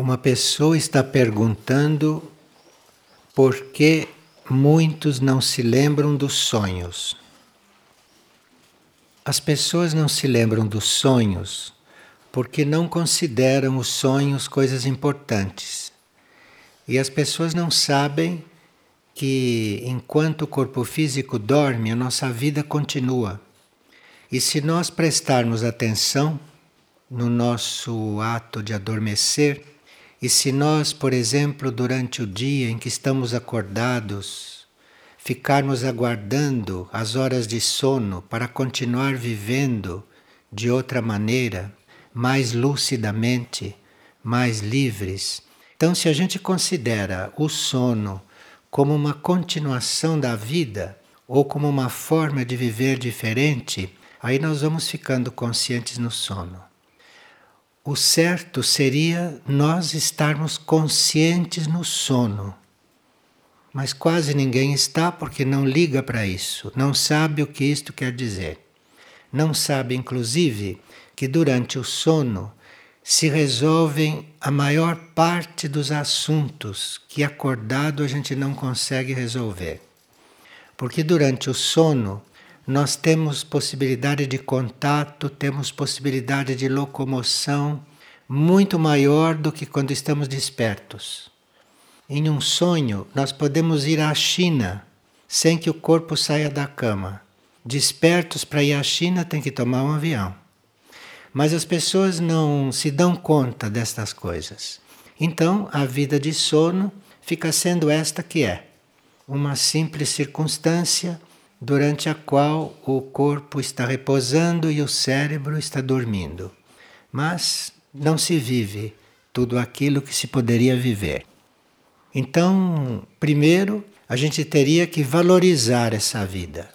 Uma pessoa está perguntando por que muitos não se lembram dos sonhos. As pessoas não se lembram dos sonhos porque não consideram os sonhos coisas importantes. E as pessoas não sabem que enquanto o corpo físico dorme, a nossa vida continua. E se nós prestarmos atenção no nosso ato de adormecer, e se nós, por exemplo, durante o dia em que estamos acordados, ficarmos aguardando as horas de sono para continuar vivendo de outra maneira, mais lucidamente, mais livres. Então, se a gente considera o sono como uma continuação da vida ou como uma forma de viver diferente, aí nós vamos ficando conscientes no sono. O certo seria nós estarmos conscientes no sono. Mas quase ninguém está porque não liga para isso, não sabe o que isto quer dizer. Não sabe, inclusive, que durante o sono se resolvem a maior parte dos assuntos que acordado a gente não consegue resolver. Porque durante o sono nós temos possibilidade de contato, temos possibilidade de locomoção muito maior do que quando estamos despertos. Em um sonho, nós podemos ir à China sem que o corpo saia da cama. Despertos para ir à China, tem que tomar um avião. Mas as pessoas não se dão conta destas coisas. Então, a vida de sono fica sendo esta que é: uma simples circunstância durante a qual o corpo está repousando e o cérebro está dormindo. Mas não se vive tudo aquilo que se poderia viver. Então, primeiro, a gente teria que valorizar essa vida.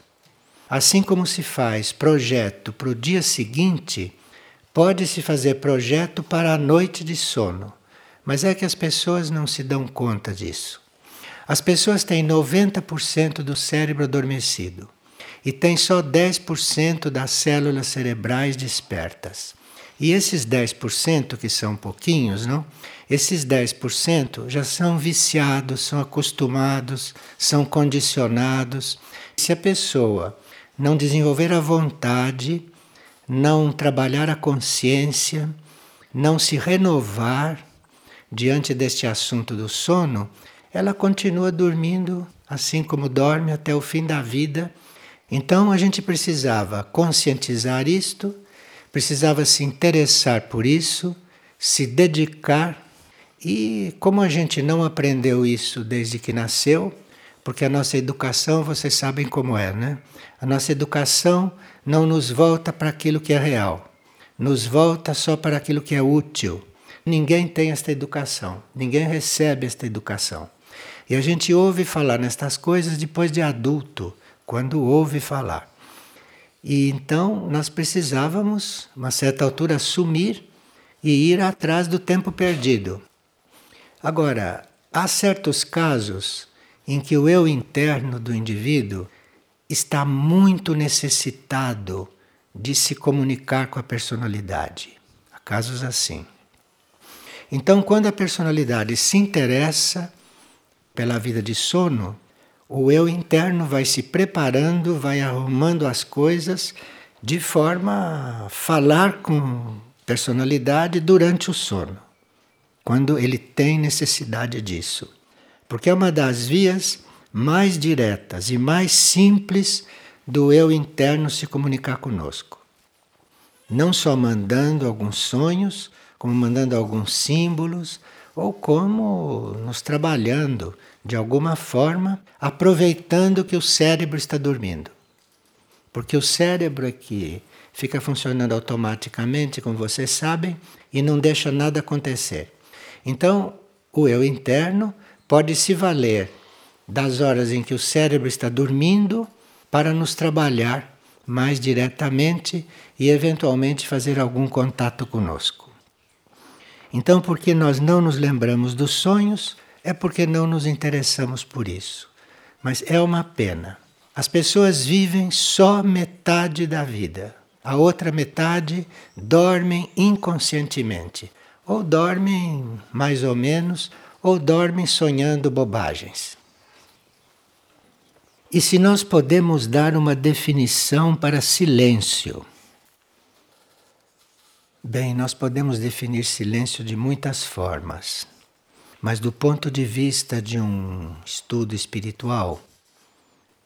Assim como se faz projeto para o dia seguinte, pode-se fazer projeto para a noite de sono. Mas é que as pessoas não se dão conta disso. As pessoas têm 90% do cérebro adormecido e têm só 10% das células cerebrais despertas. E esses 10%, que são pouquinhos, não? Esses 10% já são viciados, são acostumados, são condicionados. Se a pessoa não desenvolver a vontade, não trabalhar a consciência, não se renovar diante deste assunto do sono, ela continua dormindo assim como dorme até o fim da vida. Então a gente precisava conscientizar isto, precisava se interessar por isso, se dedicar. E como a gente não aprendeu isso desde que nasceu, porque a nossa educação, vocês sabem como é, né? A nossa educação não nos volta para aquilo que é real, nos volta só para aquilo que é útil. Ninguém tem esta educação, ninguém recebe esta educação. E a gente ouve falar nestas coisas depois de adulto, quando ouve falar. E então nós precisávamos, uma certa altura, sumir e ir atrás do tempo perdido. Agora, há certos casos em que o eu interno do indivíduo está muito necessitado de se comunicar com a personalidade. Há casos assim. Então, quando a personalidade se interessa pela vida de sono, o eu interno vai se preparando, vai arrumando as coisas de forma a falar com personalidade durante o sono, quando ele tem necessidade disso. Porque é uma das vias mais diretas e mais simples do eu interno se comunicar conosco. Não só mandando alguns sonhos, como mandando alguns símbolos, ou como nos trabalhando de alguma forma, aproveitando que o cérebro está dormindo. Porque o cérebro aqui fica funcionando automaticamente, como vocês sabem, e não deixa nada acontecer. Então, o eu interno pode se valer das horas em que o cérebro está dormindo para nos trabalhar mais diretamente e eventualmente fazer algum contato conosco. Então, porque nós não nos lembramos dos sonhos, é porque não nos interessamos por isso. Mas é uma pena. As pessoas vivem só metade da vida. A outra metade dormem inconscientemente. ou dormem mais ou menos, ou dormem sonhando bobagens. E se nós podemos dar uma definição para silêncio? Bem, nós podemos definir silêncio de muitas formas, mas do ponto de vista de um estudo espiritual,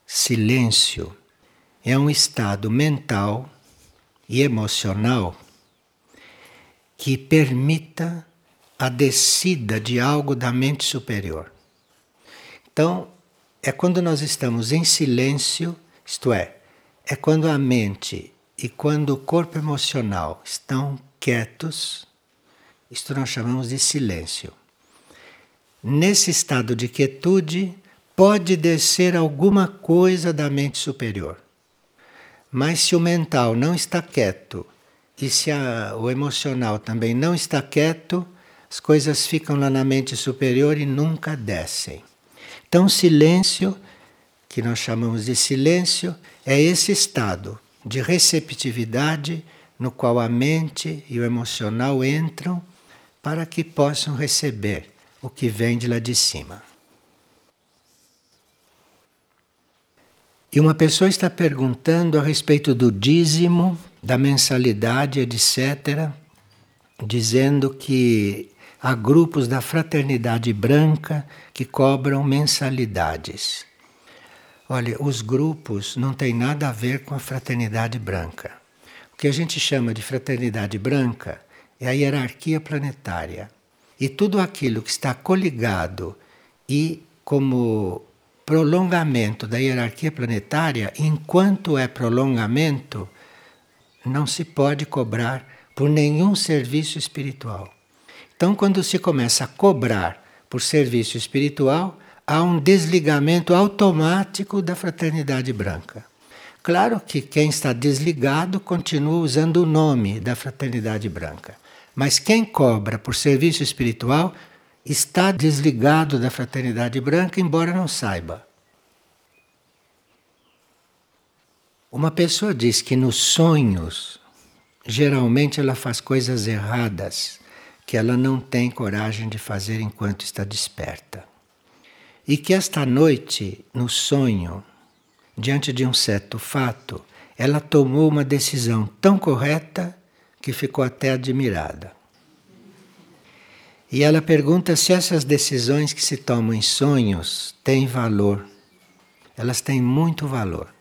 silêncio é um estado mental e emocional que permita a descida de algo da mente superior. Então, é quando nós estamos em silêncio, isto é, é quando a mente e quando o corpo emocional estão quietos, isto nós chamamos de silêncio. Nesse estado de quietude, pode descer alguma coisa da mente superior. Mas se o mental não está quieto e se a, o emocional também não está quieto, as coisas ficam lá na mente superior e nunca descem. Então, silêncio, que nós chamamos de silêncio, é esse estado de receptividade no qual a mente e o emocional entram para que possam receber o que vem de lá de cima. E uma pessoa está perguntando a respeito do dízimo, da mensalidade, etc., dizendo que há grupos da fraternidade branca que cobram mensalidades. Olha, os grupos não têm nada a ver com a fraternidade branca que a gente chama de fraternidade branca é a hierarquia planetária. E tudo aquilo que está coligado e como prolongamento da hierarquia planetária, enquanto é prolongamento, não se pode cobrar por nenhum serviço espiritual. Então, quando se começa a cobrar por serviço espiritual, há um desligamento automático da fraternidade branca. Claro que quem está desligado continua usando o nome da Fraternidade Branca. Mas quem cobra por serviço espiritual está desligado da Fraternidade Branca, embora não saiba. Uma pessoa diz que nos sonhos, geralmente ela faz coisas erradas que ela não tem coragem de fazer enquanto está desperta. E que esta noite, no sonho, diante de um certo fato, ela tomou uma decisão tão correta que ficou até admirada. E ela pergunta se essas decisões que se tomam em sonhos têm valor. Elas têm muito valor.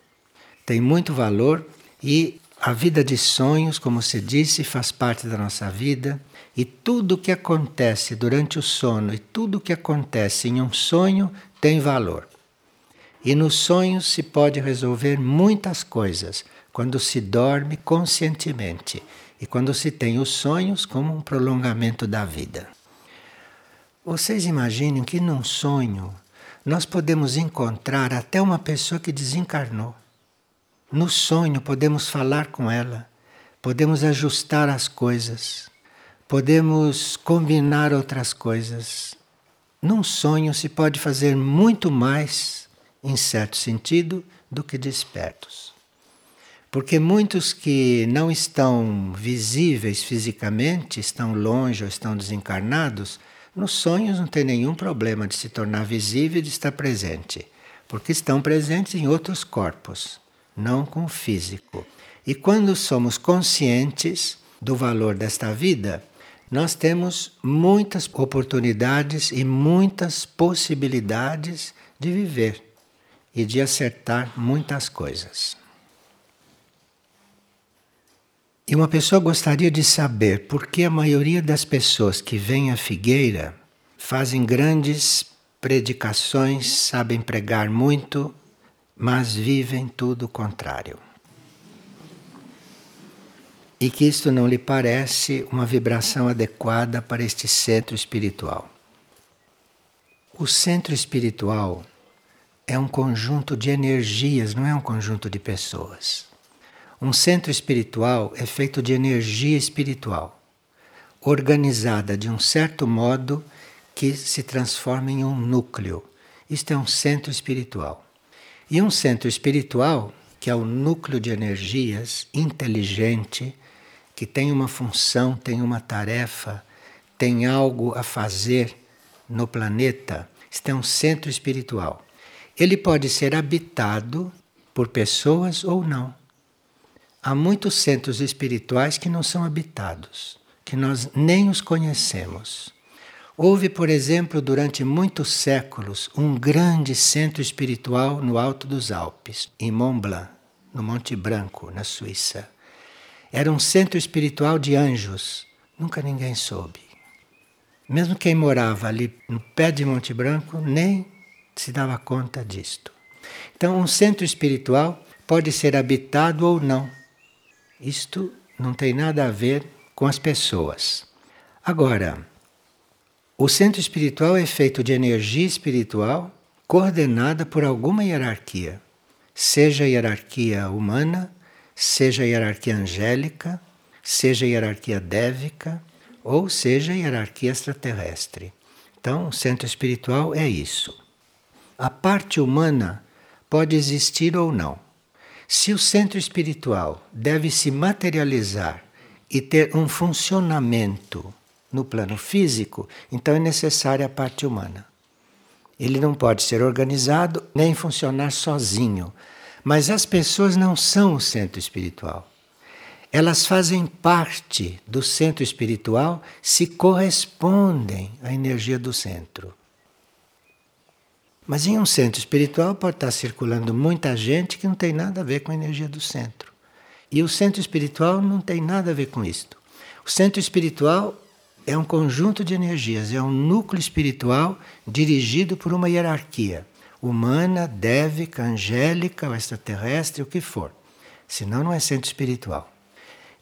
Têm muito valor e a vida de sonhos, como se disse, faz parte da nossa vida. E tudo o que acontece durante o sono e tudo o que acontece em um sonho tem valor. E nos sonhos se pode resolver muitas coisas quando se dorme conscientemente e quando se tem os sonhos como um prolongamento da vida. Vocês imaginem que num sonho nós podemos encontrar até uma pessoa que desencarnou. No sonho podemos falar com ela, podemos ajustar as coisas, podemos combinar outras coisas. Num sonho se pode fazer muito mais em certo sentido, do que despertos. Porque muitos que não estão visíveis fisicamente, estão longe ou estão desencarnados, nos sonhos não tem nenhum problema de se tornar visível e de estar presente, porque estão presentes em outros corpos, não com o físico. E quando somos conscientes do valor desta vida, nós temos muitas oportunidades e muitas possibilidades de viver e de acertar muitas coisas. E uma pessoa gostaria de saber por que a maioria das pessoas que vêm à figueira fazem grandes predicações, sabem pregar muito, mas vivem tudo o contrário. E que isto não lhe parece uma vibração adequada para este centro espiritual. O centro espiritual é um conjunto de energias, não é um conjunto de pessoas. Um centro espiritual é feito de energia espiritual, organizada de um certo modo que se transforma em um núcleo. Isto é um centro espiritual. E um centro espiritual, que é o núcleo de energias inteligente, que tem uma função, tem uma tarefa, tem algo a fazer no planeta, este é um centro espiritual. Ele pode ser habitado por pessoas ou não. Há muitos centros espirituais que não são habitados, que nós nem os conhecemos. Houve, por exemplo, durante muitos séculos, um grande centro espiritual no alto dos Alpes, em Mont Blanc, no Monte Branco, na Suíça. Era um centro espiritual de anjos. Nunca ninguém soube. Mesmo quem morava ali no pé de Monte Branco nem se dava conta disto. Então, um centro espiritual pode ser habitado ou não. Isto não tem nada a ver com as pessoas. Agora, o centro espiritual é feito de energia espiritual coordenada por alguma hierarquia, seja hierarquia humana, seja hierarquia angélica, seja hierarquia dévica, ou seja hierarquia extraterrestre. Então, o centro espiritual é isso. A parte humana pode existir ou não. Se o centro espiritual deve se materializar e ter um funcionamento no plano físico, então é necessária a parte humana. Ele não pode ser organizado nem funcionar sozinho. Mas as pessoas não são o centro espiritual. Elas fazem parte do centro espiritual se correspondem à energia do centro. Mas em um centro espiritual pode estar circulando muita gente que não tem nada a ver com a energia do centro. E o centro espiritual não tem nada a ver com isto. O centro espiritual é um conjunto de energias, é um núcleo espiritual dirigido por uma hierarquia humana, dévica, angélica, ou extraterrestre, o que for. Senão não é centro espiritual.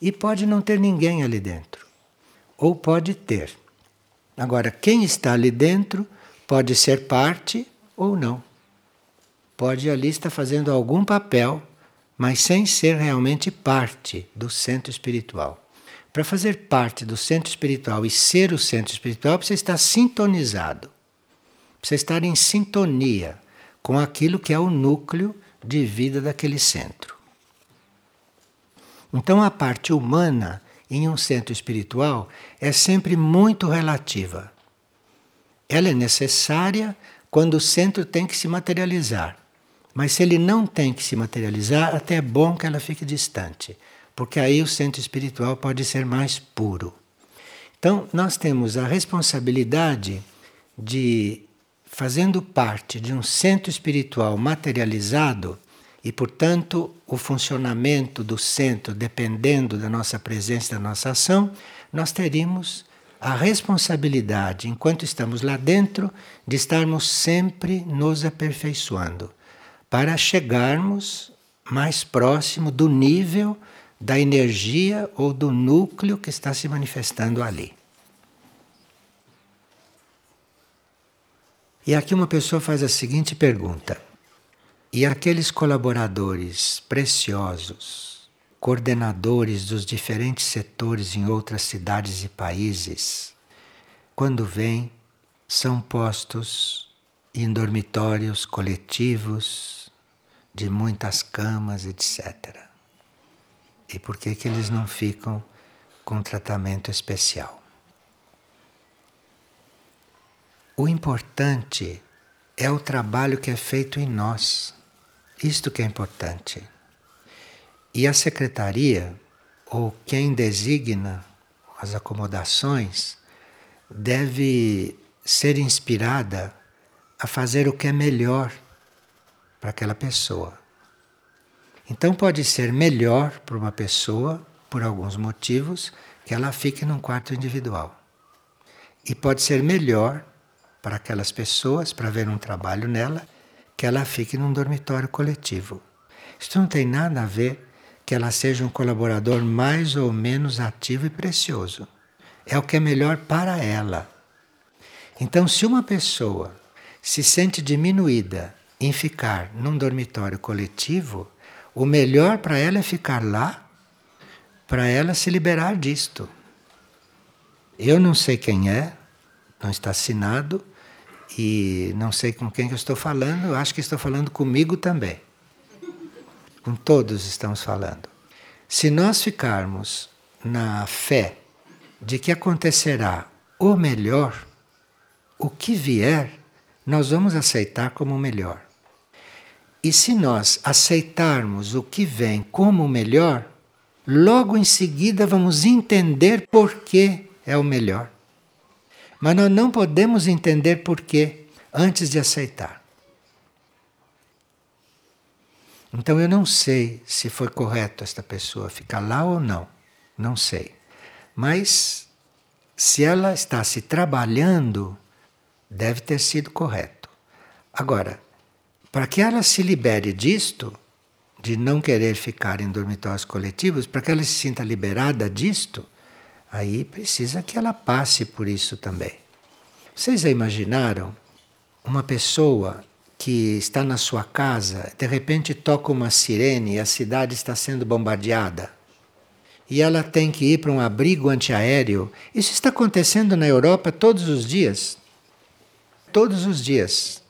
E pode não ter ninguém ali dentro. Ou pode ter. Agora, quem está ali dentro pode ser parte ou não. Pode ali estar fazendo algum papel, mas sem ser realmente parte do centro espiritual. Para fazer parte do centro espiritual e ser o centro espiritual, precisa estar sintonizado. Precisa estar em sintonia com aquilo que é o núcleo de vida daquele centro. Então, a parte humana em um centro espiritual é sempre muito relativa. Ela é necessária quando o centro tem que se materializar. Mas se ele não tem que se materializar, até é bom que ela fique distante, porque aí o centro espiritual pode ser mais puro. Então, nós temos a responsabilidade de fazendo parte de um centro espiritual materializado e, portanto, o funcionamento do centro dependendo da nossa presença, da nossa ação, nós teríamos a responsabilidade, enquanto estamos lá dentro, de estarmos sempre nos aperfeiçoando, para chegarmos mais próximo do nível da energia ou do núcleo que está se manifestando ali. E aqui uma pessoa faz a seguinte pergunta: e aqueles colaboradores preciosos, coordenadores dos diferentes setores em outras cidades e países, quando vêm, são postos em dormitórios coletivos de muitas camas, etc. E por que, que eles não ficam com tratamento especial? O importante é o trabalho que é feito em nós. Isto que é importante. E a secretaria, ou quem designa as acomodações, deve ser inspirada a fazer o que é melhor para aquela pessoa. Então pode ser melhor para uma pessoa, por alguns motivos, que ela fique num quarto individual. E pode ser melhor para aquelas pessoas, para ver um trabalho nela, que ela fique num dormitório coletivo. Isso não tem nada a ver que ela seja um colaborador mais ou menos ativo e precioso. É o que é melhor para ela. Então, se uma pessoa se sente diminuída em ficar num dormitório coletivo, o melhor para ela é ficar lá, para ela se liberar disto. Eu não sei quem é, não está assinado, e não sei com quem que eu estou falando, acho que estou falando comigo também. Com todos estamos falando. Se nós ficarmos na fé de que acontecerá o melhor, o que vier, nós vamos aceitar como o melhor. E se nós aceitarmos o que vem como o melhor, logo em seguida vamos entender por que é o melhor. Mas nós não podemos entender por que antes de aceitar. Então eu não sei se foi correto esta pessoa ficar lá ou não. Não sei. Mas se ela está se trabalhando, deve ter sido correto. Agora, para que ela se libere disto, de não querer ficar em dormitórios coletivos, para que ela se sinta liberada disto, aí precisa que ela passe por isso também. Vocês já imaginaram uma pessoa que está na sua casa, de repente toca uma sirene e a cidade está sendo bombardeada? E ela tem que ir para um abrigo antiaéreo. Isso está acontecendo na Europa todos os dias. Todos os dias.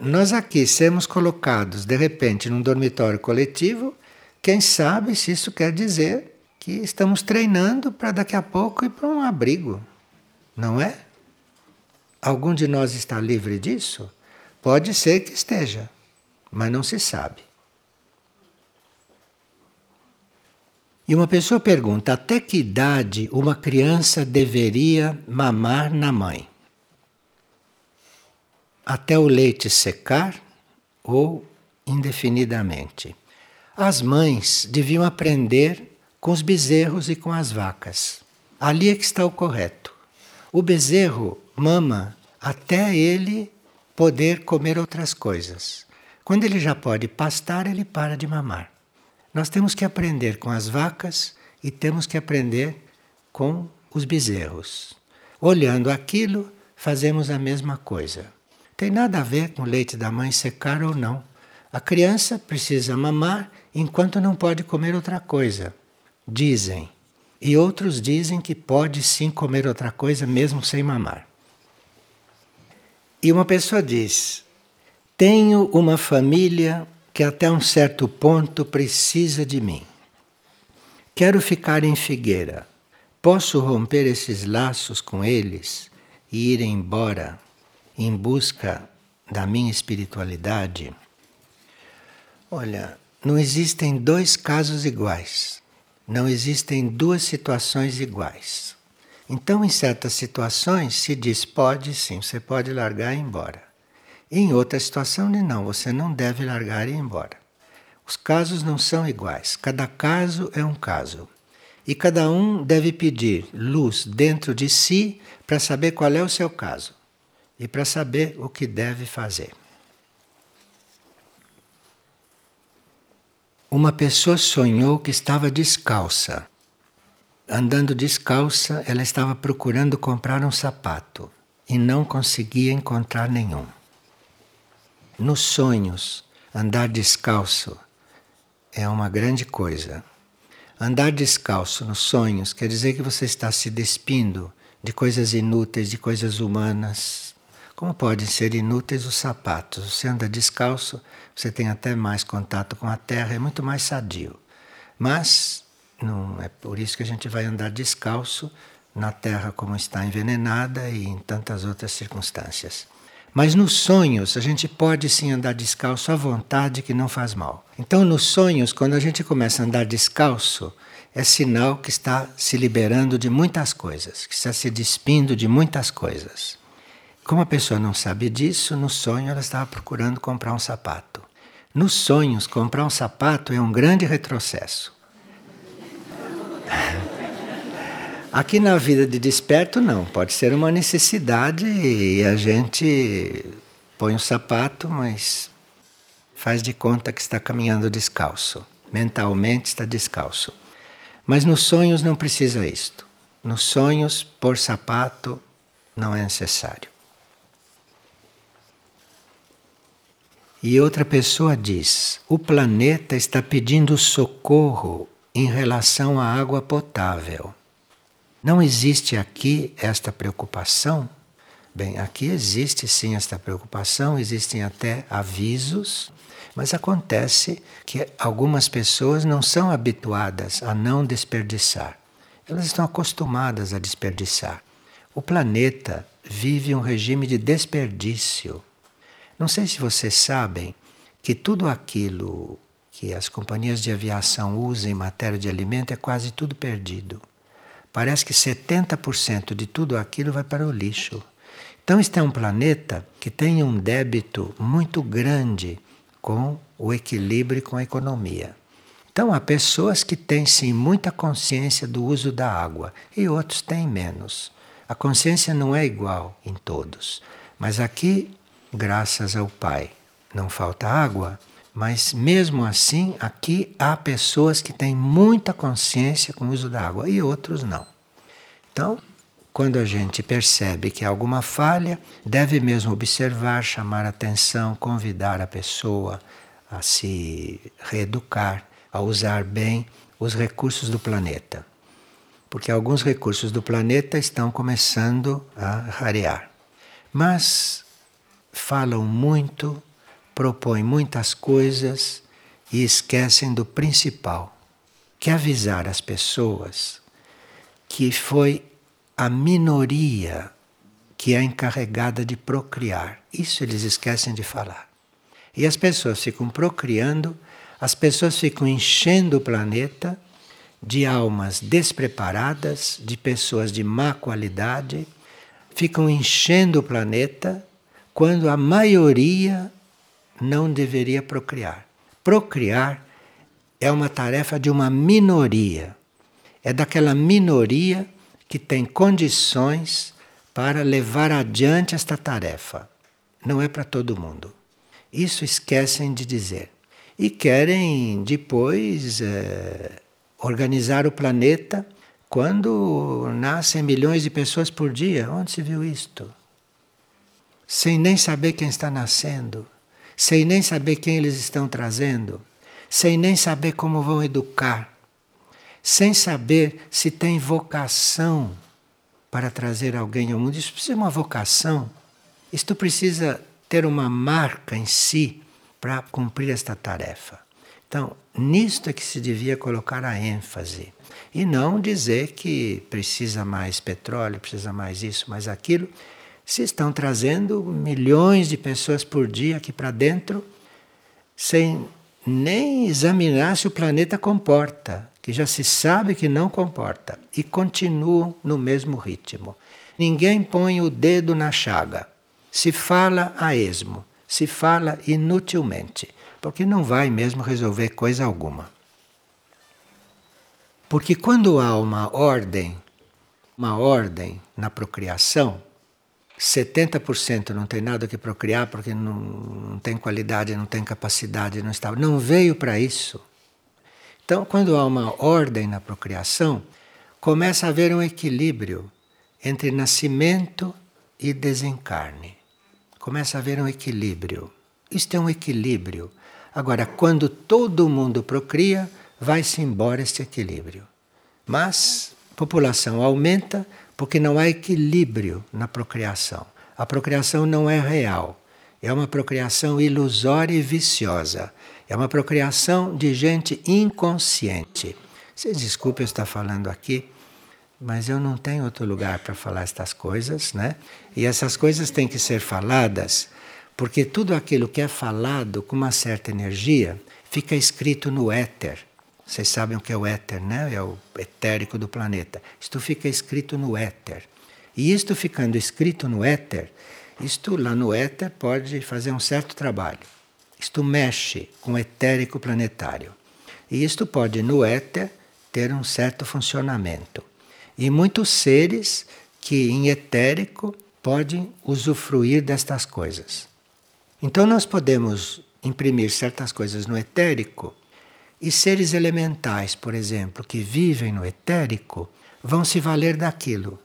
Nós aqui sermos colocados de repente num dormitório coletivo, quem sabe se isso quer dizer que estamos treinando para daqui a pouco ir para um abrigo, não é? Algum de nós está livre disso? Pode ser que esteja, mas não se sabe. E uma pessoa pergunta: até que idade uma criança deveria mamar na mãe? até o leite secar ou indefinidamente. As mães deviam aprender com os bezerros e com as vacas. Ali é que está o correto. O bezerro mama até ele poder comer outras coisas. Quando ele já pode pastar, ele para de mamar. Nós temos que aprender com as vacas e temos que aprender com os bezerros. Olhando aquilo, fazemos a mesma coisa. Tem nada a ver com o leite da mãe secar ou não. A criança precisa mamar enquanto não pode comer outra coisa. Dizem. E outros dizem que pode sim comer outra coisa mesmo sem mamar. E uma pessoa diz: Tenho uma família que até um certo ponto precisa de mim. Quero ficar em Figueira. Posso romper esses laços com eles e ir embora em busca da minha espiritualidade, olha, não existem dois casos iguais. Não existem duas situações iguais. Então, em certas situações, se diz pode sim, você pode largar e ir embora. Em outra situação, não, você não deve largar e ir embora. Os casos não são iguais, cada caso é um caso. E cada um deve pedir luz dentro de si para saber qual é o seu caso e para saber o que deve fazer. Uma pessoa sonhou que estava descalça. Andando descalça, ela estava procurando comprar um sapato e não conseguia encontrar nenhum. Nos sonhos, andar descalço é uma grande coisa. Andar descalço nos sonhos quer dizer que você está se despindo de coisas inúteis, de coisas humanas, como podem ser inúteis os sapatos? Você anda descalço, você tem até mais contato com a terra, é muito mais sadio. Mas não é por isso que a gente vai andar descalço na terra como está envenenada e em tantas outras circunstâncias. Mas nos sonhos a gente pode sim andar descalço à vontade que não faz mal. Então nos sonhos, quando a gente começa a andar descalço, é sinal que está se liberando de muitas coisas, que está se despindo de muitas coisas. Como a pessoa não sabe disso, no sonho ela estava procurando comprar um sapato. Nos sonhos, comprar um sapato é um grande retrocesso. Aqui na vida de desperto, não. Pode ser uma necessidade e a gente põe um sapato, mas faz de conta que está caminhando descalço. Mentalmente está descalço. Mas nos sonhos não precisa isto. Nos sonhos, pôr sapato não é necessário. E outra pessoa diz: o planeta está pedindo socorro em relação à água potável. Não existe aqui esta preocupação? Bem, aqui existe sim esta preocupação, existem até avisos, mas acontece que algumas pessoas não são habituadas a não desperdiçar. Elas estão acostumadas a desperdiçar. O planeta vive um regime de desperdício. Não sei se vocês sabem que tudo aquilo que as companhias de aviação usam em matéria de alimento é quase tudo perdido. Parece que 70% de tudo aquilo vai para o lixo. Então, este é um planeta que tem um débito muito grande com o equilíbrio com a economia. Então, há pessoas que têm sim muita consciência do uso da água e outros têm menos. A consciência não é igual em todos. Mas aqui, graças ao Pai, não falta água, mas mesmo assim, aqui há pessoas que têm muita consciência com o uso da água e outros não. Então, quando a gente percebe que há alguma falha, deve mesmo observar, chamar atenção, convidar a pessoa a se reeducar, a usar bem os recursos do planeta. Porque alguns recursos do planeta estão começando a rarear. Mas falam muito, propõem muitas coisas e esquecem do principal, que é avisar as pessoas que foi a minoria que é encarregada de procriar. Isso eles esquecem de falar. E as pessoas ficam procriando, as pessoas ficam enchendo o planeta de almas despreparadas, de pessoas de má qualidade, ficam enchendo o planeta quando a maioria não deveria procriar. Procriar é uma tarefa de uma minoria. É daquela minoria que tem condições para levar adiante esta tarefa. Não é para todo mundo. Isso esquecem de dizer. E querem depois é, organizar o planeta quando nascem milhões de pessoas por dia. Onde se viu isto? Sem nem saber quem está nascendo, sem nem saber quem eles estão trazendo, sem nem saber como vão educar sem saber se tem vocação para trazer alguém ao mundo. Isso precisa de uma vocação. Isto precisa ter uma marca em si para cumprir esta tarefa. Então, nisto é que se devia colocar a ênfase. E não dizer que precisa mais petróleo, precisa mais isso, mais aquilo. Se estão trazendo milhões de pessoas por dia aqui para dentro, sem nem examinar se o planeta comporta que já se sabe que não comporta e continuam no mesmo ritmo. Ninguém põe o dedo na chaga. Se fala a esmo, se fala inutilmente, porque não vai mesmo resolver coisa alguma. Porque quando há uma ordem, uma ordem na procriação, 70% não tem nada que procriar porque não, não tem qualidade, não tem capacidade, não está, não veio para isso. Então, quando há uma ordem na procriação, começa a haver um equilíbrio entre nascimento e desencarne. Começa a haver um equilíbrio. Isto é um equilíbrio. Agora, quando todo mundo procria, vai-se embora este equilíbrio. Mas população aumenta porque não há equilíbrio na procriação. A procriação não é real. É uma procriação ilusória e viciosa. É uma procriação de gente inconsciente. Vocês desculpem eu estar falando aqui, mas eu não tenho outro lugar para falar estas coisas, né? E essas coisas têm que ser faladas, porque tudo aquilo que é falado com uma certa energia fica escrito no éter. Vocês sabem o que é o éter, né? É o etérico do planeta. Isto fica escrito no éter. E isto ficando escrito no éter, isto lá no éter pode fazer um certo trabalho. Isto mexe com o etérico planetário. E isto pode, no éter, ter um certo funcionamento. E muitos seres que em etérico podem usufruir destas coisas. Então nós podemos imprimir certas coisas no etérico e seres elementais, por exemplo, que vivem no etérico, vão se valer daquilo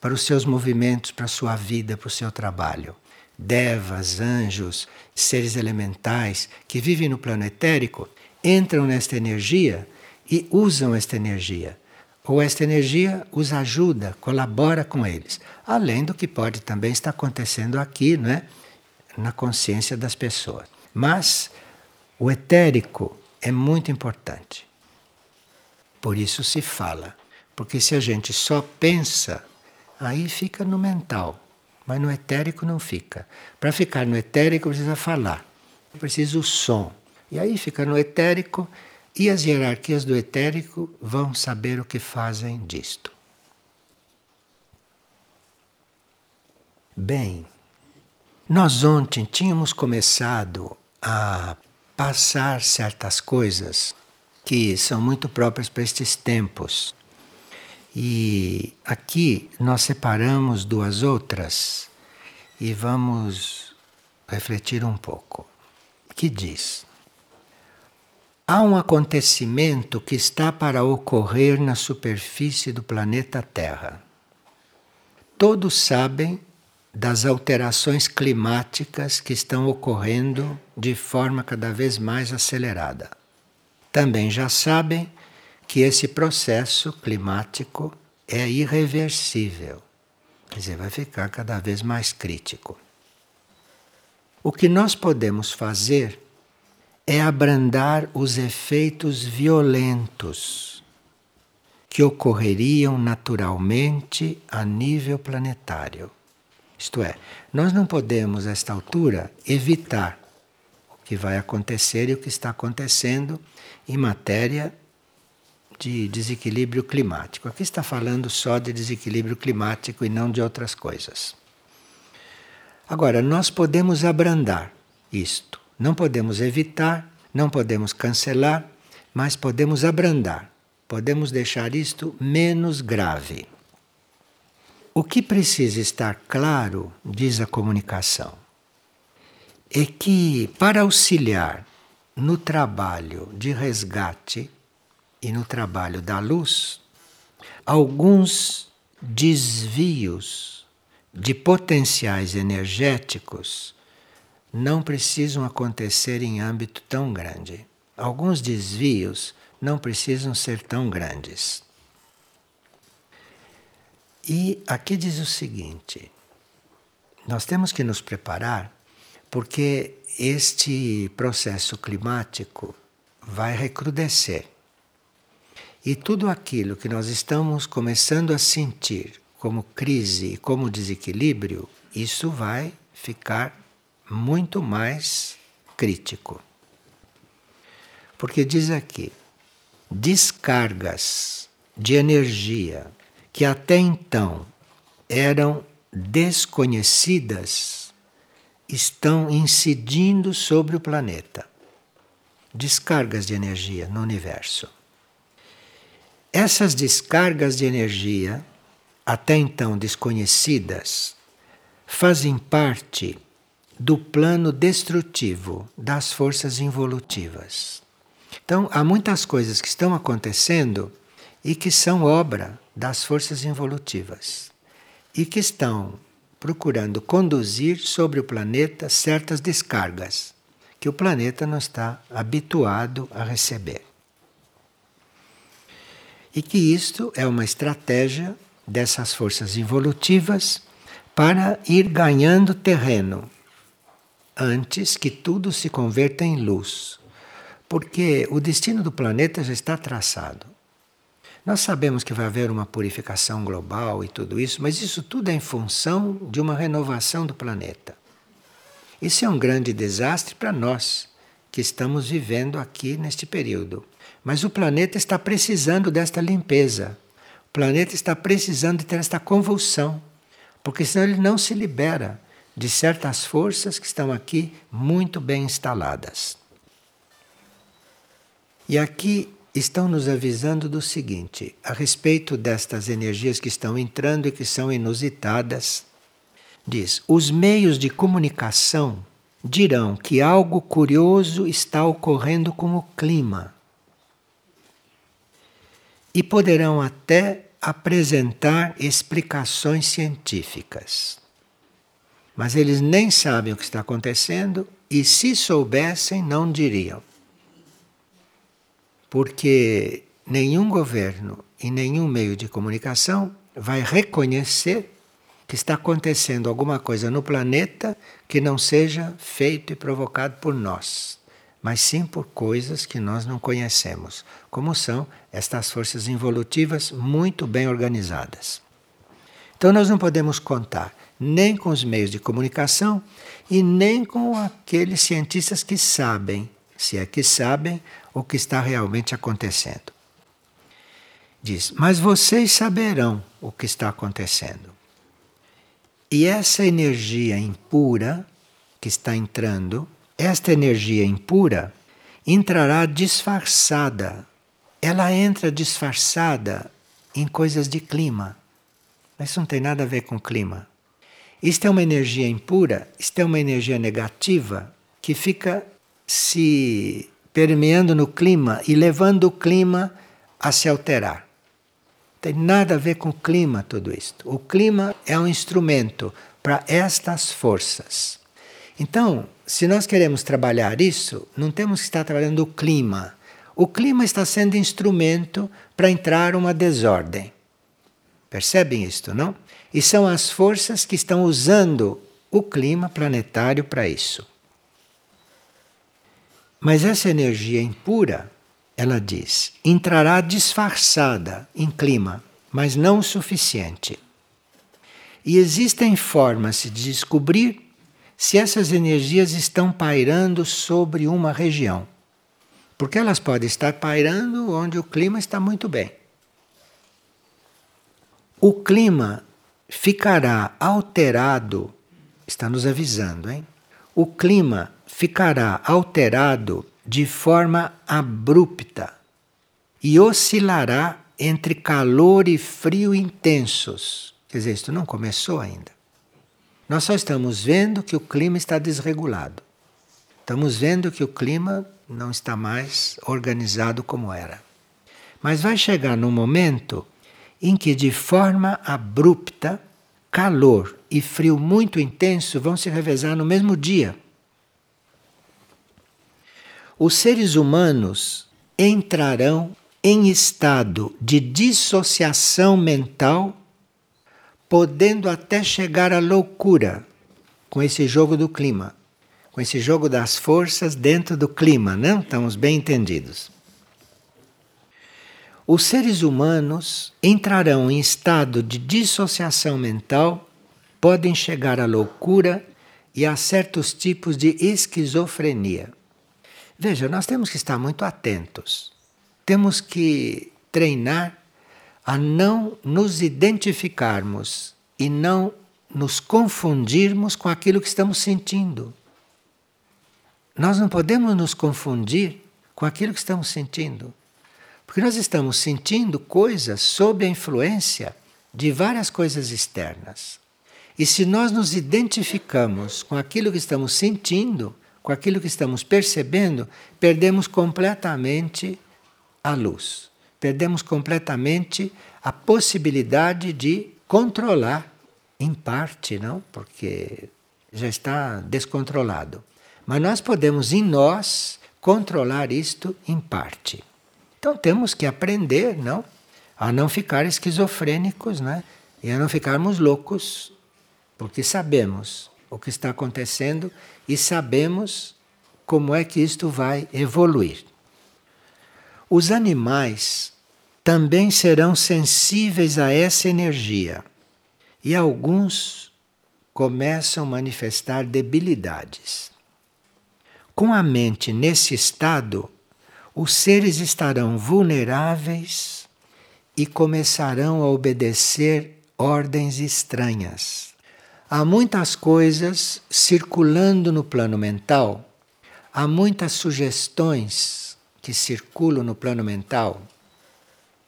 para os seus movimentos, para a sua vida, para o seu trabalho devas, anjos, seres elementais que vivem no plano etérico, entram nesta energia e usam esta energia. Ou esta energia os ajuda, colabora com eles. Além do que pode também estar acontecendo aqui, não é? na consciência das pessoas. Mas o etérico é muito importante. Por isso se fala. Porque se a gente só pensa aí fica no mental, mas no etérico não fica. Para ficar no etérico precisa falar, precisa o som. E aí fica no etérico e as hierarquias do etérico vão saber o que fazem disto. Bem, nós ontem tínhamos começado a passar certas coisas que são muito próprias para estes tempos. E aqui nós separamos duas outras e vamos refletir um pouco. Que diz: Há um acontecimento que está para ocorrer na superfície do planeta Terra. Todos sabem das alterações climáticas que estão ocorrendo de forma cada vez mais acelerada. Também já sabem que esse processo climático é irreversível, quer dizer, vai ficar cada vez mais crítico. O que nós podemos fazer é abrandar os efeitos violentos que ocorreriam naturalmente a nível planetário. Isto é, nós não podemos, a esta altura, evitar o que vai acontecer e o que está acontecendo em matéria de desequilíbrio climático. Aqui está falando só de desequilíbrio climático e não de outras coisas. Agora, nós podemos abrandar isto. Não podemos evitar, não podemos cancelar, mas podemos abrandar. Podemos deixar isto menos grave. O que precisa estar claro, diz a comunicação, é que para auxiliar no trabalho de resgate e no trabalho da luz, alguns desvios de potenciais energéticos não precisam acontecer em âmbito tão grande. Alguns desvios não precisam ser tão grandes. E aqui diz o seguinte: nós temos que nos preparar porque este processo climático vai recrudescer. E tudo aquilo que nós estamos começando a sentir como crise e como desequilíbrio, isso vai ficar muito mais crítico. Porque diz aqui: descargas de energia que até então eram desconhecidas estão incidindo sobre o planeta. Descargas de energia no universo. Essas descargas de energia, até então desconhecidas, fazem parte do plano destrutivo das forças involutivas. Então, há muitas coisas que estão acontecendo e que são obra das forças involutivas e que estão procurando conduzir sobre o planeta certas descargas que o planeta não está habituado a receber. E que isto é uma estratégia dessas forças involutivas para ir ganhando terreno antes que tudo se converta em luz. Porque o destino do planeta já está traçado. Nós sabemos que vai haver uma purificação global e tudo isso, mas isso tudo é em função de uma renovação do planeta. Isso é um grande desastre para nós que estamos vivendo aqui neste período. Mas o planeta está precisando desta limpeza. O planeta está precisando de ter esta convulsão, porque senão ele não se libera de certas forças que estão aqui muito bem instaladas. E aqui estão nos avisando do seguinte, a respeito destas energias que estão entrando e que são inusitadas. Diz: os meios de comunicação dirão que algo curioso está ocorrendo com o clima. E poderão até apresentar explicações científicas. Mas eles nem sabem o que está acontecendo e, se soubessem, não diriam porque nenhum governo e nenhum meio de comunicação vai reconhecer que está acontecendo alguma coisa no planeta que não seja feito e provocado por nós, mas sim por coisas que nós não conhecemos, como são estas forças involutivas muito bem organizadas. Então nós não podemos contar nem com os meios de comunicação e nem com aqueles cientistas que sabem, se é que sabem, o que está realmente acontecendo. Diz: Mas vocês saberão o que está acontecendo. E essa energia impura que está entrando, esta energia impura entrará disfarçada. Ela entra disfarçada em coisas de clima. Mas isso não tem nada a ver com clima. Isto é uma energia impura, isto é uma energia negativa que fica se permeando no clima e levando o clima a se alterar. Tem nada a ver com o clima tudo isto. O clima é um instrumento para estas forças. Então, se nós queremos trabalhar isso, não temos que estar trabalhando o clima. O clima está sendo instrumento para entrar uma desordem. Percebem isto, não? E são as forças que estão usando o clima planetário para isso. Mas essa energia impura ela diz, entrará disfarçada em clima, mas não o suficiente. E existem formas de descobrir se essas energias estão pairando sobre uma região. Porque elas podem estar pairando onde o clima está muito bem. O clima ficará alterado, está nos avisando, hein? O clima ficará alterado de forma abrupta e oscilará entre calor e frio intensos. Quer dizer, isto não começou ainda. Nós só estamos vendo que o clima está desregulado. Estamos vendo que o clima não está mais organizado como era. Mas vai chegar num momento em que, de forma abrupta, calor e frio muito intenso vão se revezar no mesmo dia. Os seres humanos entrarão em estado de dissociação mental, podendo até chegar à loucura com esse jogo do clima, com esse jogo das forças dentro do clima, não estamos bem entendidos. Os seres humanos entrarão em estado de dissociação mental, podem chegar à loucura e a certos tipos de esquizofrenia. Veja, nós temos que estar muito atentos. Temos que treinar a não nos identificarmos e não nos confundirmos com aquilo que estamos sentindo. Nós não podemos nos confundir com aquilo que estamos sentindo. Porque nós estamos sentindo coisas sob a influência de várias coisas externas. E se nós nos identificamos com aquilo que estamos sentindo, com aquilo que estamos percebendo, perdemos completamente a luz. Perdemos completamente a possibilidade de controlar, em parte, não? Porque já está descontrolado. Mas nós podemos, em nós, controlar isto em parte. Então temos que aprender, não? A não ficar esquizofrênicos, né? E a não ficarmos loucos, porque sabemos o que está acontecendo e sabemos como é que isto vai evoluir. Os animais também serão sensíveis a essa energia e alguns começam a manifestar debilidades. Com a mente nesse estado, os seres estarão vulneráveis e começarão a obedecer ordens estranhas. Há muitas coisas circulando no plano mental, há muitas sugestões que circulam no plano mental.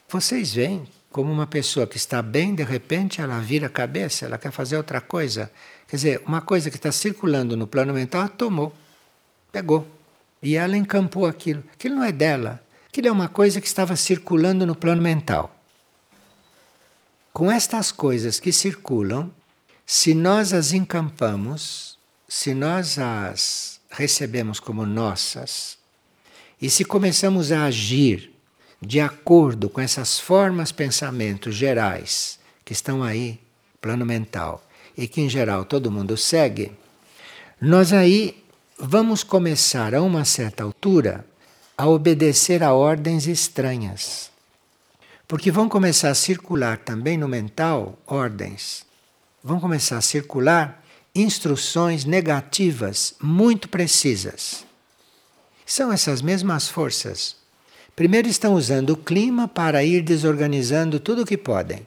Vocês veem como uma pessoa que está bem, de repente ela vira a cabeça, ela quer fazer outra coisa. Quer dizer, uma coisa que está circulando no plano mental, ela tomou, pegou. E ela encampou aquilo. Aquilo não é dela. Aquilo é uma coisa que estava circulando no plano mental. Com estas coisas que circulam, se nós as encampamos, se nós as recebemos como nossas, e se começamos a agir de acordo com essas formas, pensamentos gerais que estão aí, plano mental, e que em geral todo mundo segue, nós aí vamos começar a uma certa altura a obedecer a ordens estranhas. Porque vão começar a circular também no mental ordens vão começar a circular instruções negativas muito precisas. São essas mesmas forças. Primeiro estão usando o clima para ir desorganizando tudo o que podem.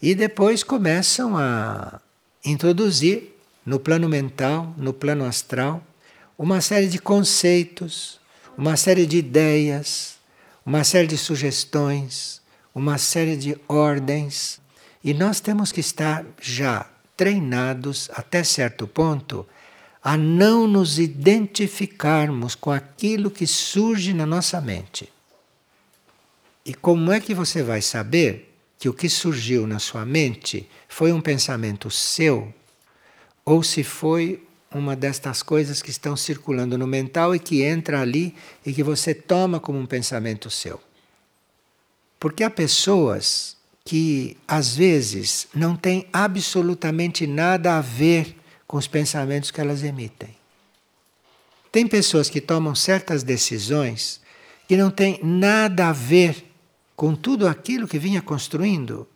E depois começam a introduzir no plano mental, no plano astral, uma série de conceitos, uma série de ideias, uma série de sugestões, uma série de ordens. E nós temos que estar já treinados até certo ponto a não nos identificarmos com aquilo que surge na nossa mente. E como é que você vai saber que o que surgiu na sua mente foi um pensamento seu ou se foi uma destas coisas que estão circulando no mental e que entra ali e que você toma como um pensamento seu. Porque há pessoas que às vezes não têm absolutamente nada a ver com os pensamentos que elas emitem. Tem pessoas que tomam certas decisões que não têm nada a ver com tudo aquilo que vinha construindo,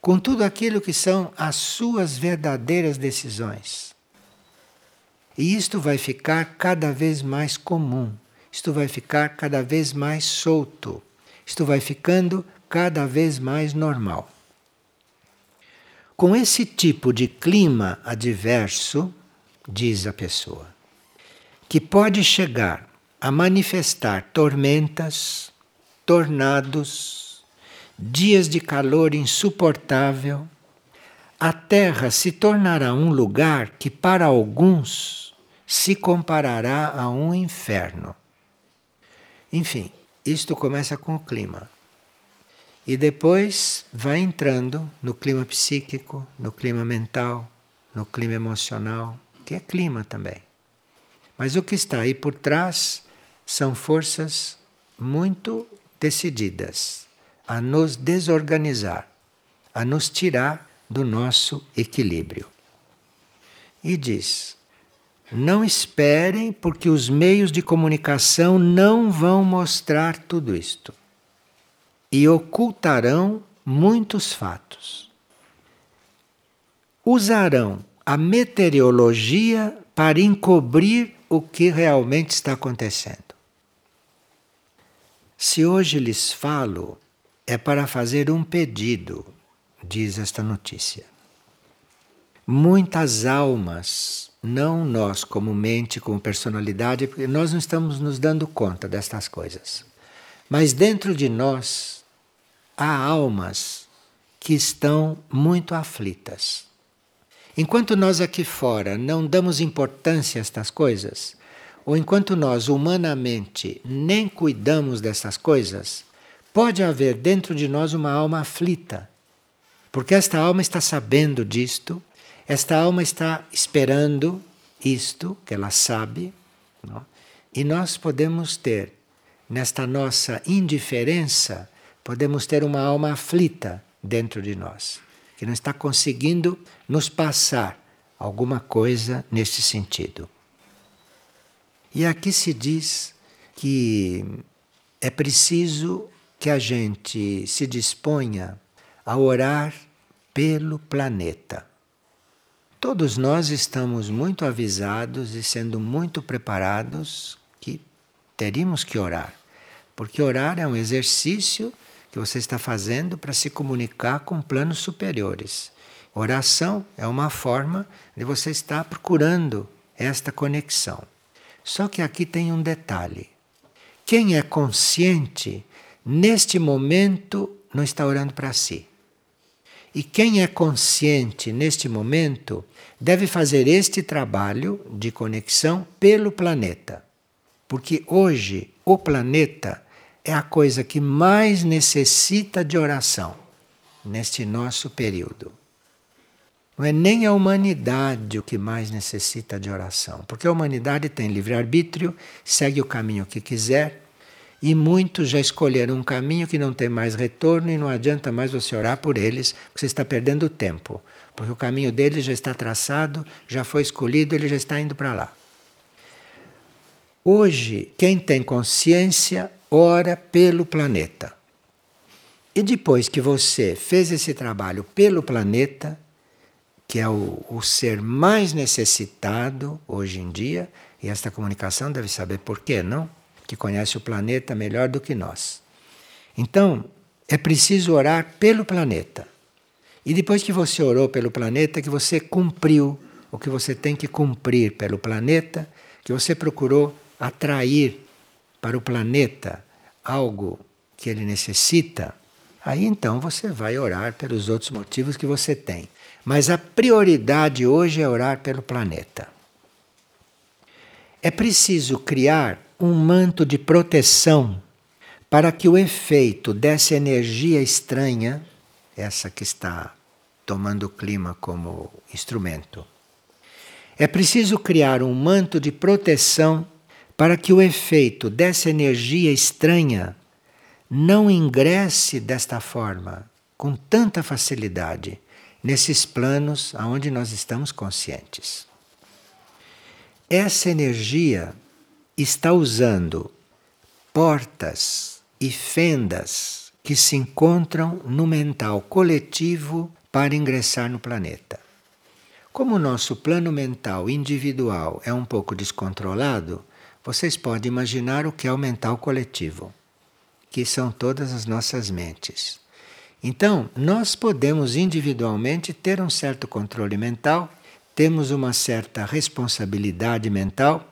com tudo aquilo que são as suas verdadeiras decisões. E isto vai ficar cada vez mais comum, isto vai ficar cada vez mais solto, isto vai ficando cada vez mais normal. Com esse tipo de clima adverso, diz a pessoa, que pode chegar a manifestar tormentas, tornados, dias de calor insuportável, a Terra se tornará um lugar que para alguns se comparará a um inferno. Enfim, isto começa com o clima. E depois vai entrando no clima psíquico, no clima mental, no clima emocional, que é clima também. Mas o que está aí por trás são forças muito decididas a nos desorganizar, a nos tirar do nosso equilíbrio. E diz: não esperem, porque os meios de comunicação não vão mostrar tudo isto e ocultarão muitos fatos. Usarão a meteorologia para encobrir o que realmente está acontecendo. Se hoje lhes falo, é para fazer um pedido, diz esta notícia. Muitas almas, não nós como mente, como personalidade, porque nós não estamos nos dando conta destas coisas. Mas dentro de nós há almas que estão muito aflitas. Enquanto nós aqui fora não damos importância a estas coisas, ou enquanto nós humanamente nem cuidamos dessas coisas, pode haver dentro de nós uma alma aflita. Porque esta alma está sabendo disto, esta alma está esperando isto que ela sabe, não? e nós podemos ter, nesta nossa indiferença, podemos ter uma alma aflita dentro de nós, que não está conseguindo nos passar alguma coisa nesse sentido. E aqui se diz que é preciso que a gente se disponha a orar pelo planeta. Todos nós estamos muito avisados e sendo muito preparados que teríamos que orar, porque orar é um exercício que você está fazendo para se comunicar com planos superiores. Oração é uma forma de você estar procurando esta conexão. Só que aqui tem um detalhe. Quem é consciente, neste momento, não está orando para si. E quem é consciente neste momento deve fazer este trabalho de conexão pelo planeta. Porque hoje o planeta é a coisa que mais necessita de oração neste nosso período. Não é nem a humanidade o que mais necessita de oração, porque a humanidade tem livre-arbítrio, segue o caminho que quiser, e muitos já escolheram um caminho que não tem mais retorno e não adianta mais você orar por eles, porque você está perdendo tempo, porque o caminho deles já está traçado, já foi escolhido, ele já está indo para lá. Hoje, quem tem consciência ora pelo planeta. E depois que você fez esse trabalho pelo planeta, que é o, o ser mais necessitado hoje em dia, e esta comunicação deve saber por quê, não? Que conhece o planeta melhor do que nós. Então, é preciso orar pelo planeta. E depois que você orou pelo planeta, que você cumpriu o que você tem que cumprir pelo planeta, que você procurou atrair para o planeta algo que ele necessita, aí então você vai orar pelos outros motivos que você tem. Mas a prioridade hoje é orar pelo planeta. É preciso criar um manto de proteção para que o efeito dessa energia estranha, essa que está tomando o clima como instrumento, é preciso criar um manto de proteção para que o efeito dessa energia estranha não ingresse desta forma, com tanta facilidade, nesses planos aonde nós estamos conscientes. Essa energia está usando portas e fendas que se encontram no mental coletivo para ingressar no planeta. Como o nosso plano mental individual é um pouco descontrolado, vocês podem imaginar o que é o mental coletivo, que são todas as nossas mentes. Então, nós podemos individualmente ter um certo controle mental, temos uma certa responsabilidade mental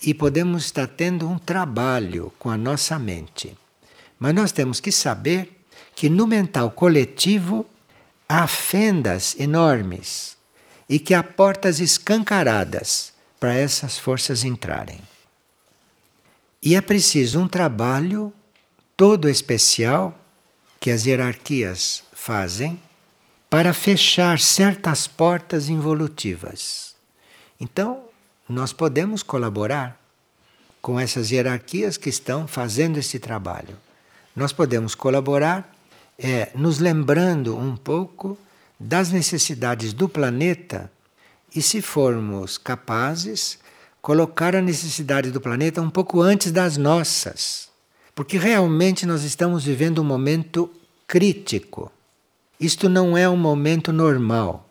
e podemos estar tendo um trabalho com a nossa mente. Mas nós temos que saber que no mental coletivo há fendas enormes e que há portas escancaradas para essas forças entrarem. E é preciso um trabalho todo especial que as hierarquias fazem para fechar certas portas involutivas. Então, nós podemos colaborar com essas hierarquias que estão fazendo esse trabalho. Nós podemos colaborar é, nos lembrando um pouco das necessidades do planeta e, se formos capazes, colocar a necessidade do planeta um pouco antes das nossas. Porque realmente nós estamos vivendo um momento crítico. Isto não é um momento normal.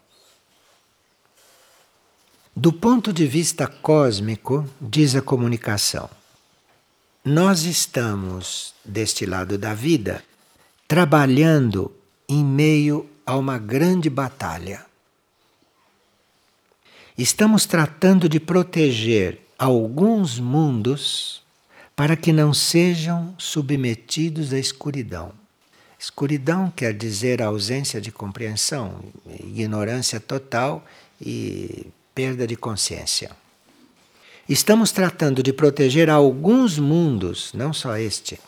Do ponto de vista cósmico, diz a comunicação, nós estamos, deste lado da vida, trabalhando em meio a uma grande batalha. Estamos tratando de proteger alguns mundos para que não sejam submetidos à escuridão. Escuridão quer dizer ausência de compreensão, ignorância total e perda de consciência. Estamos tratando de proteger alguns mundos, não só este,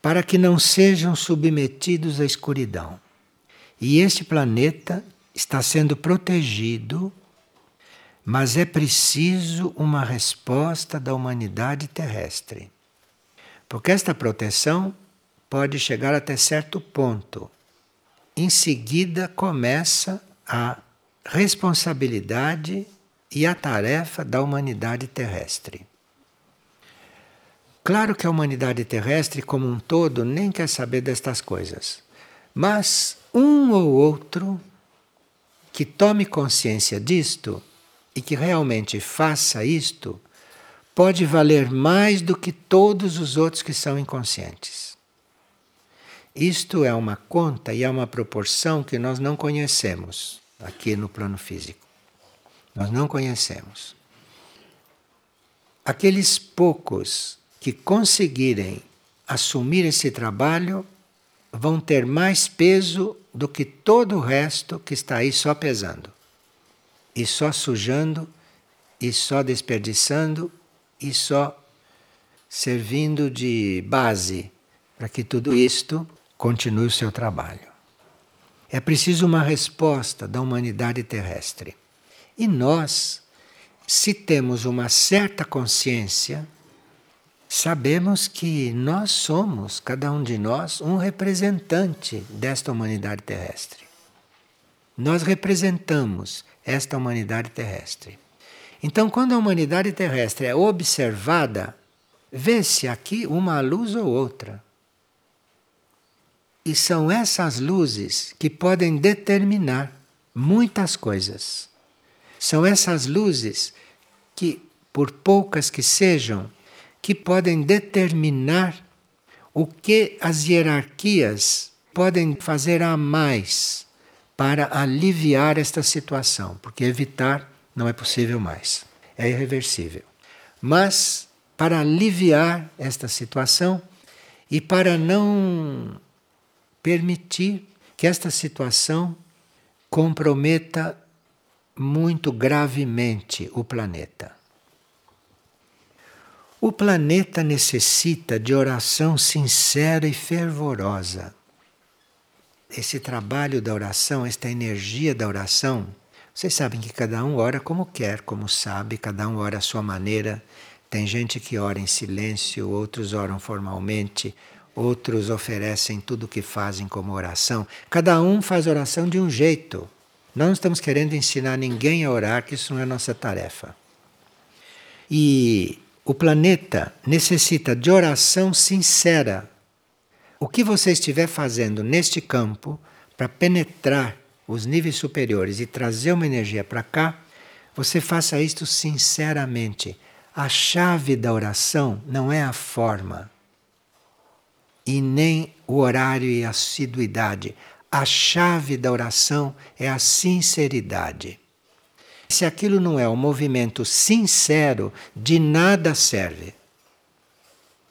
para que não sejam submetidos à escuridão. E este planeta está sendo protegido, mas é preciso uma resposta da humanidade terrestre. Porque esta proteção pode chegar até certo ponto. Em seguida começa a responsabilidade e a tarefa da humanidade terrestre. Claro que a humanidade terrestre, como um todo, nem quer saber destas coisas. Mas um ou outro que tome consciência disto e que realmente faça isto, pode valer mais do que todos os outros que são inconscientes. Isto é uma conta e é uma proporção que nós não conhecemos aqui no plano físico. Nós não conhecemos. Aqueles poucos que conseguirem assumir esse trabalho vão ter mais peso do que todo o resto que está aí só pesando. E só sujando, e só desperdiçando, e só servindo de base para que tudo isto continue o seu trabalho. É preciso uma resposta da humanidade terrestre. E nós, se temos uma certa consciência sabemos que nós somos, cada um de nós, um representante desta humanidade terrestre. Nós representamos esta humanidade terrestre. Então, quando a humanidade terrestre é observada, vê-se aqui uma luz ou outra. E são essas luzes que podem determinar muitas coisas. São essas luzes que, por poucas que sejam, que podem determinar o que as hierarquias podem fazer a mais para aliviar esta situação, porque evitar não é possível mais, é irreversível. Mas para aliviar esta situação e para não permitir que esta situação comprometa muito gravemente o planeta. O planeta necessita de oração sincera e fervorosa. Esse trabalho da oração, esta energia da oração, vocês sabem que cada um ora como quer, como sabe, cada um ora à sua maneira. Tem gente que ora em silêncio, outros oram formalmente, outros oferecem tudo o que fazem como oração. Cada um faz oração de um jeito. Não estamos querendo ensinar ninguém a orar, que isso não é nossa tarefa. E o planeta necessita de oração sincera. O que você estiver fazendo neste campo para penetrar os níveis superiores e trazer uma energia para cá, você faça isto sinceramente. A chave da oração não é a forma e nem o horário e a assiduidade. A chave da oração é a sinceridade. Se aquilo não é um movimento sincero, de nada serve.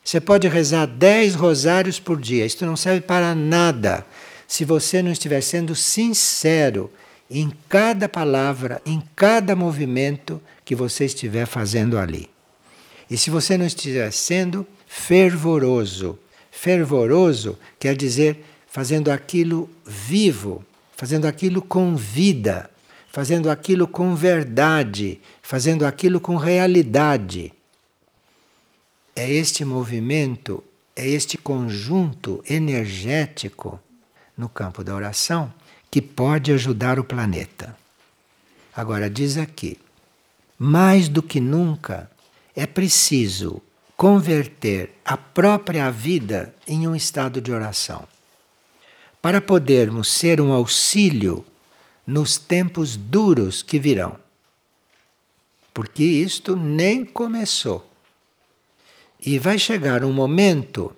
Você pode rezar dez rosários por dia, isto não serve para nada se você não estiver sendo sincero em cada palavra, em cada movimento que você estiver fazendo ali. E se você não estiver sendo fervoroso, fervoroso quer dizer fazendo aquilo vivo, fazendo aquilo com vida, fazendo aquilo com verdade, fazendo aquilo com realidade. É este movimento, é este conjunto energético no campo da oração que pode ajudar o planeta. Agora, diz aqui: mais do que nunca é preciso converter a própria vida em um estado de oração. Para podermos ser um auxílio nos tempos duros que virão. Porque isto nem começou. E vai chegar um momento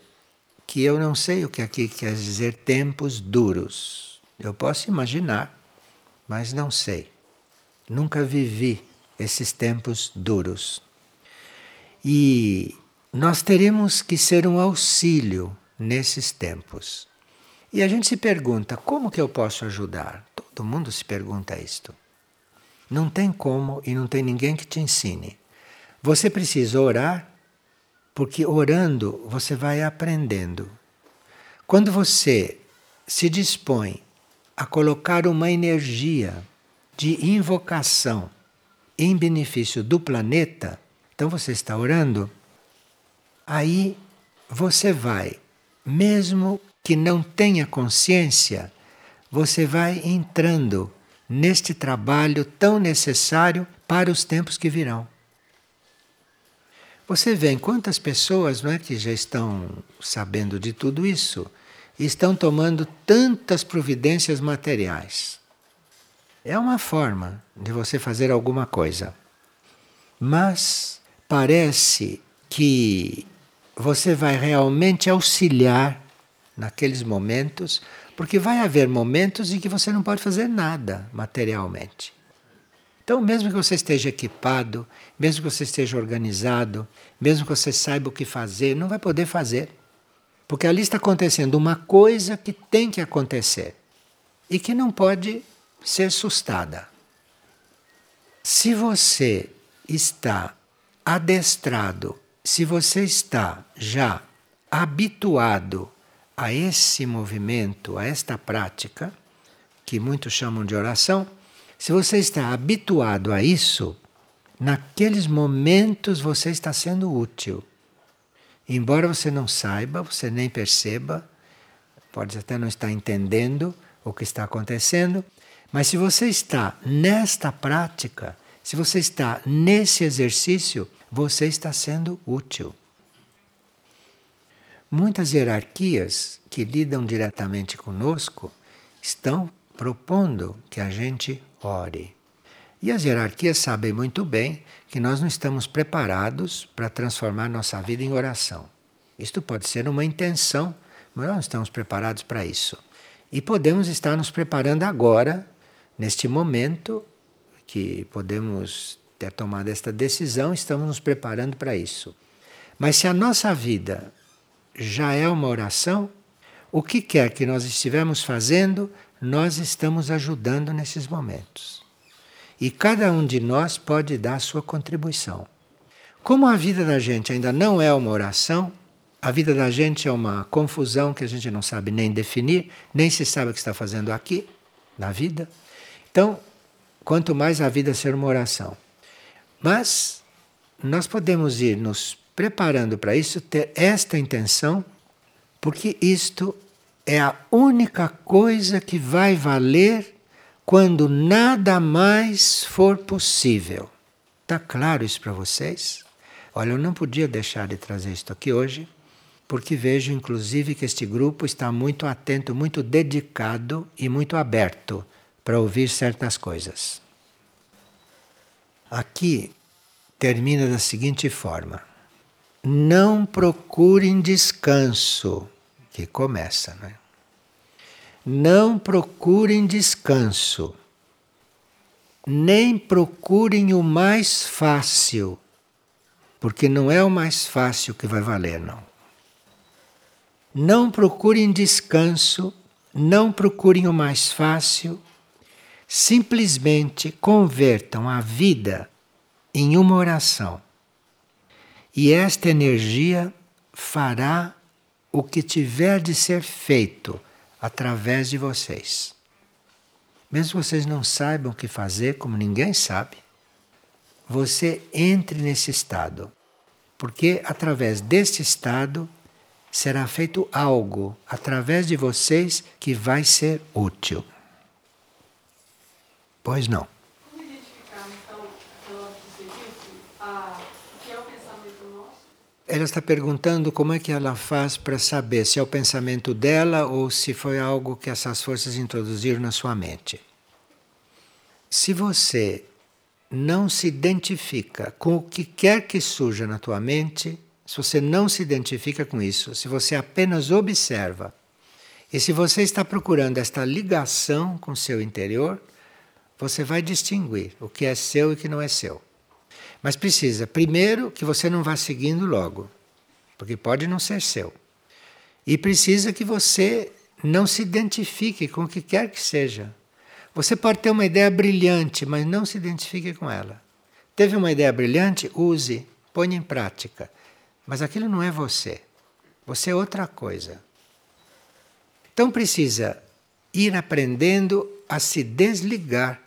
que eu não sei o que aqui quer dizer tempos duros. Eu posso imaginar, mas não sei. Nunca vivi esses tempos duros. E nós teremos que ser um auxílio nesses tempos. E a gente se pergunta: como que eu posso ajudar? Todo mundo se pergunta isto. Não tem como e não tem ninguém que te ensine. Você precisa orar, porque orando você vai aprendendo. Quando você se dispõe a colocar uma energia de invocação em benefício do planeta, então você está orando, aí você vai, mesmo que não tenha consciência, você vai entrando neste trabalho tão necessário para os tempos que virão. Você vê quantas pessoas não é, que já estão sabendo de tudo isso e estão tomando tantas providências materiais. É uma forma de você fazer alguma coisa. Mas parece que você vai realmente auxiliar naqueles momentos, porque vai haver momentos em que você não pode fazer nada materialmente. Então, mesmo que você esteja equipado, mesmo que você esteja organizado, mesmo que você saiba o que fazer, não vai poder fazer. Porque ali está acontecendo uma coisa que tem que acontecer e que não pode ser sustada. Se você está adestrado, se você está já habituado a esse movimento, a esta prática, que muitos chamam de oração, se você está habituado a isso, naqueles momentos você está sendo útil. Embora você não saiba, você nem perceba, pode até não estar entendendo o que está acontecendo, mas se você está nesta prática, se você está nesse exercício, você está sendo útil. Muitas hierarquias que lidam diretamente conosco estão propondo que a gente ore. E as hierarquias sabem muito bem que nós não estamos preparados para transformar nossa vida em oração. Isto pode ser uma intenção, mas nós não estamos preparados para isso. E podemos estar nos preparando agora, neste momento, que podemos ter tomado esta decisão, estamos nos preparando para isso. Mas se a nossa vida já é uma oração, o que quer que nós estivermos fazendo, nós estamos ajudando nesses momentos. E cada um de nós pode dar a sua contribuição. Como a vida da gente ainda não é uma oração, a vida da gente é uma confusão que a gente não sabe nem definir, nem se sabe o que está fazendo aqui, na vida. Então, quanto mais a vida ser uma oração. Mas nós podemos ir nos preparando para isso, ter esta intenção, porque isto é a única coisa que vai valer quando nada mais for possível. Está claro isso para vocês? Olha, eu não podia deixar de trazer isto aqui hoje, porque vejo inclusive que este grupo está muito atento, muito dedicado e muito aberto para ouvir certas coisas. Aqui termina da seguinte forma: Não procurem descanso, que começa, né? Não procurem descanso, nem procurem o mais fácil, porque não é o mais fácil que vai valer, não. Não procurem descanso, não procurem o mais fácil, simplesmente convertam a vida em uma oração. E esta energia fará o que tiver de ser feito através de vocês. Mesmo vocês não saibam o que fazer, como ninguém sabe, você entre nesse estado. Porque através deste estado será feito algo através de vocês que vai ser útil. Pois não. Como identificar, então, aquela que você disse, a, o que é o pensamento nosso? Ela está perguntando como é que ela faz para saber se é o pensamento dela ou se foi algo que essas forças introduziram na sua mente. Se você não se identifica com o que quer que surja na tua mente, se você não se identifica com isso, se você apenas observa, e se você está procurando esta ligação com o seu interior, você vai distinguir o que é seu e o que não é seu. Mas precisa, primeiro, que você não vá seguindo logo, porque pode não ser seu. E precisa que você não se identifique com o que quer que seja. Você pode ter uma ideia brilhante, mas não se identifique com ela. Teve uma ideia brilhante? Use, ponha em prática. Mas aquilo não é você. Você é outra coisa. Então precisa ir aprendendo a se desligar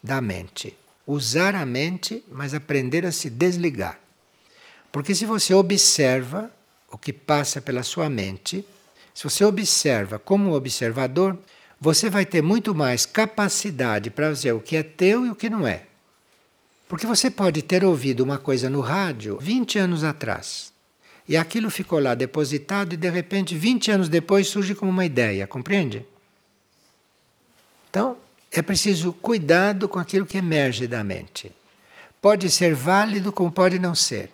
da mente. Usar a mente, mas aprender a se desligar. Porque se você observa o que passa pela sua mente, se você observa como observador, você vai ter muito mais capacidade para ver o que é teu e o que não é. Porque você pode ter ouvido uma coisa no rádio 20 anos atrás. E aquilo ficou lá depositado e de repente, 20 anos depois, surge como uma ideia, compreende? Então, é preciso cuidado com aquilo que emerge da mente. Pode ser válido, como pode não ser.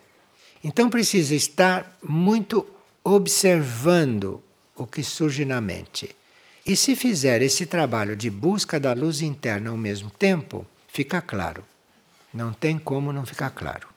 Então precisa estar muito observando o que surge na mente. E se fizer esse trabalho de busca da luz interna ao mesmo tempo, fica claro. Não tem como não ficar claro.